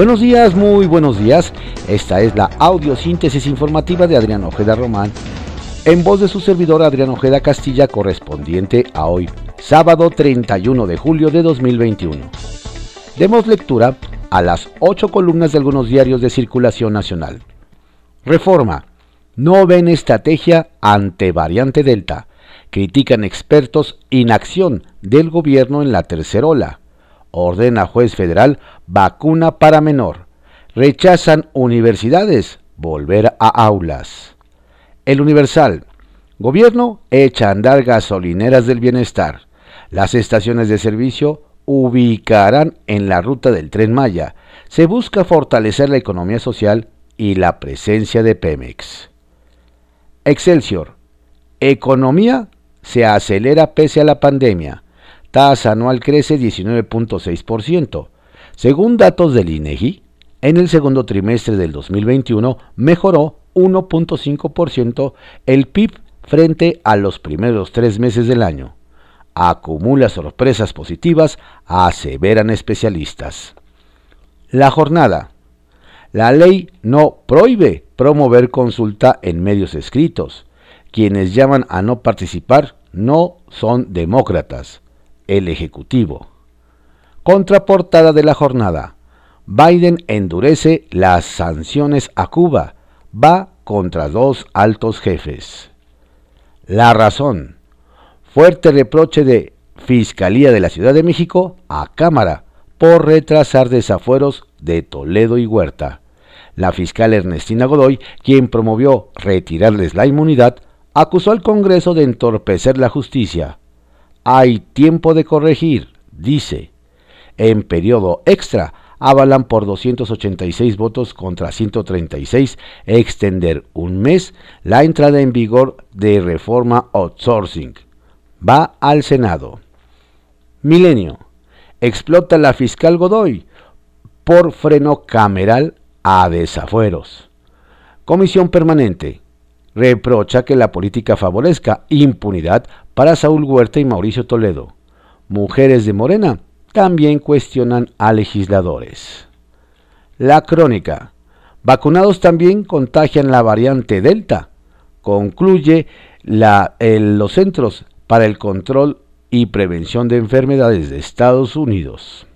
Buenos días, muy buenos días. Esta es la audiosíntesis informativa de Adrián Ojeda Román, en voz de su servidor Adrián Ojeda Castilla, correspondiente a hoy, sábado 31 de julio de 2021. Demos lectura a las ocho columnas de algunos diarios de circulación nacional. Reforma. No ven estrategia ante variante Delta. Critican expertos inacción del gobierno en la tercera ola ordena juez federal vacuna para menor. Rechazan universidades volver a aulas. El Universal. Gobierno echa a andar gasolineras del bienestar. Las estaciones de servicio ubicarán en la ruta del tren Maya. Se busca fortalecer la economía social y la presencia de Pemex. Excelsior. Economía se acelera pese a la pandemia tasa anual crece 19.6%. Según datos del INEGI, en el segundo trimestre del 2021 mejoró 1.5% el PIB frente a los primeros tres meses del año. Acumula sorpresas positivas, aseveran especialistas. La jornada. La ley no prohíbe promover consulta en medios escritos. Quienes llaman a no participar no son demócratas el Ejecutivo. Contraportada de la jornada. Biden endurece las sanciones a Cuba. Va contra dos altos jefes. La razón. Fuerte reproche de Fiscalía de la Ciudad de México a Cámara por retrasar desafueros de Toledo y Huerta. La fiscal Ernestina Godoy, quien promovió retirarles la inmunidad, acusó al Congreso de entorpecer la justicia hay tiempo de corregir, dice. En periodo extra, avalan por 286 votos contra 136 extender un mes la entrada en vigor de reforma outsourcing. Va al Senado. Milenio. Explota la fiscal Godoy por freno cameral a desafueros. Comisión permanente reprocha que la política favorezca impunidad para Saúl Huerta y Mauricio Toledo. Mujeres de Morena también cuestionan a legisladores. La crónica. Vacunados también contagian la variante Delta. Concluye la, los Centros para el Control y Prevención de Enfermedades de Estados Unidos.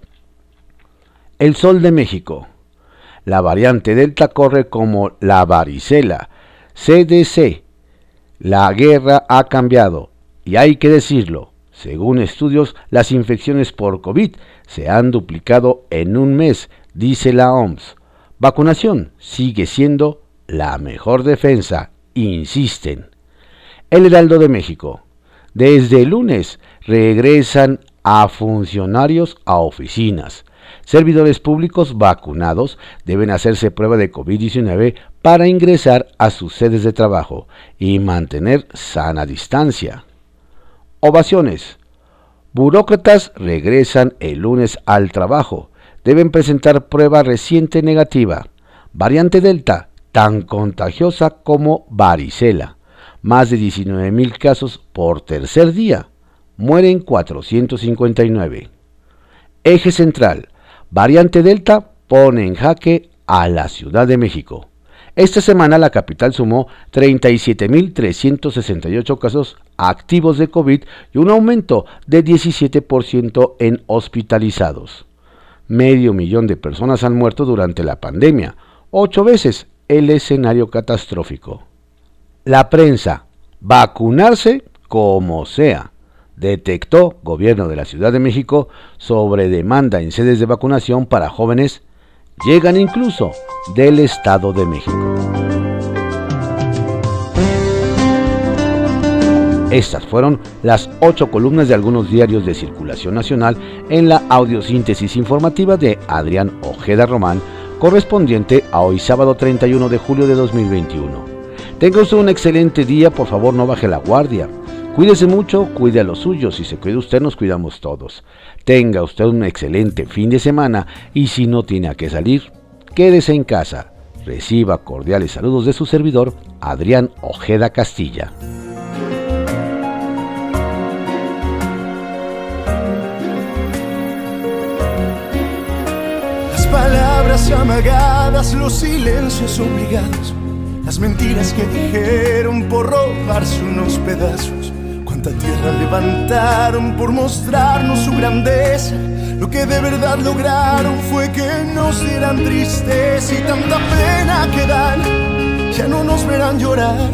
El Sol de México. La variante Delta corre como la varicela CDC. La guerra ha cambiado y hay que decirlo. Según estudios, las infecciones por COVID se han duplicado en un mes, dice la OMS. Vacunación sigue siendo la mejor defensa, insisten. El Heraldo de México. Desde el lunes regresan a funcionarios a oficinas. Servidores públicos vacunados deben hacerse prueba de COVID-19 para ingresar a sus sedes de trabajo y mantener sana distancia. Ovaciones. Burócratas regresan el lunes al trabajo. Deben presentar prueba reciente negativa. Variante Delta, tan contagiosa como varicela. Más de 19.000 casos por tercer día. Mueren 459. Eje central. Variante Delta pone en jaque a la Ciudad de México. Esta semana la capital sumó 37.368 casos activos de COVID y un aumento de 17% en hospitalizados. Medio millón de personas han muerto durante la pandemia, ocho veces el escenario catastrófico. La prensa, vacunarse como sea detectó gobierno de la Ciudad de México sobre demanda en sedes de vacunación para jóvenes, llegan incluso del Estado de México. Estas fueron las ocho columnas de algunos diarios de circulación nacional en la audiosíntesis informativa de Adrián Ojeda Román, correspondiente a hoy sábado 31 de julio de 2021. Tenga usted un excelente día, por favor no baje la guardia. Cuídese mucho, cuide a los suyos. Si se cuida usted, nos cuidamos todos. Tenga usted un excelente fin de semana y si no tiene a qué salir, quédese en casa. Reciba cordiales saludos de su servidor, Adrián Ojeda Castilla. Las palabras amagadas, los silencios obligados, las mentiras que dijeron por robarse unos pedazos. Tierra levantaron por mostrarnos su grandeza. Lo que de verdad lograron fue que nos dieran tristeza y tanta pena que dan. Ya no nos verán llorar.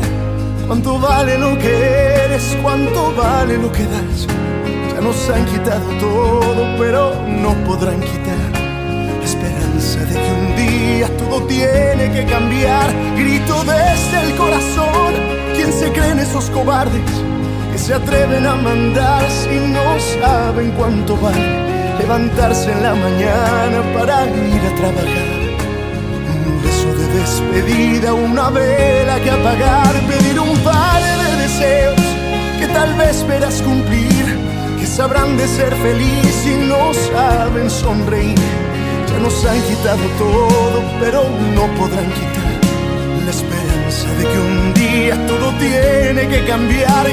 Cuánto vale lo que eres, cuánto vale lo que das. Ya nos han quitado todo, pero no podrán quitar la esperanza de que un día todo tiene que cambiar. Grito desde el corazón. ¿Quién se creen esos cobardes se atreven a mandar si no saben cuánto vale? levantarse en la mañana para ir a trabajar. Un beso de despedida, una vela que apagar, pedir un par de deseos que tal vez verás cumplir, que sabrán de ser feliz y no saben sonreír. Ya nos han quitado todo, pero no podrán quitar la esperanza de que un día todo tiene que cambiar,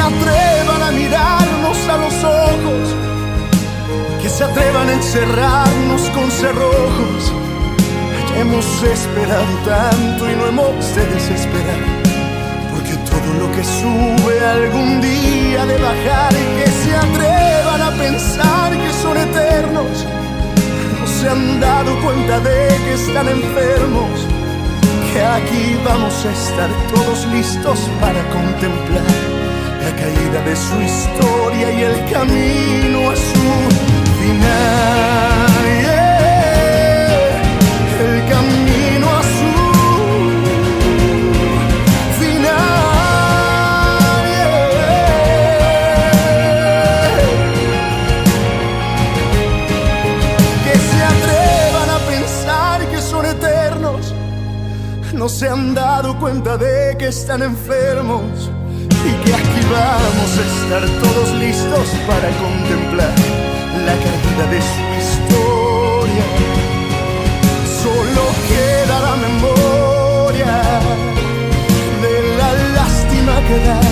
atrevan a mirarnos a los ojos que se atrevan a encerrarnos con cerrojos. Ya hemos esperado tanto y no hemos de desesperar, porque todo lo que sube algún día de bajar y que se atrevan a pensar que son eternos, no se han dado cuenta de que están enfermos, que aquí vamos a estar todos listos para contemplar la caída de su historia y el camino a su final, el camino a su final. Que se atrevan a pensar que son eternos, no se han dado cuenta de que están enfermos estar todos listos para contemplar la caída de su historia. Solo queda la memoria de la lástima que da.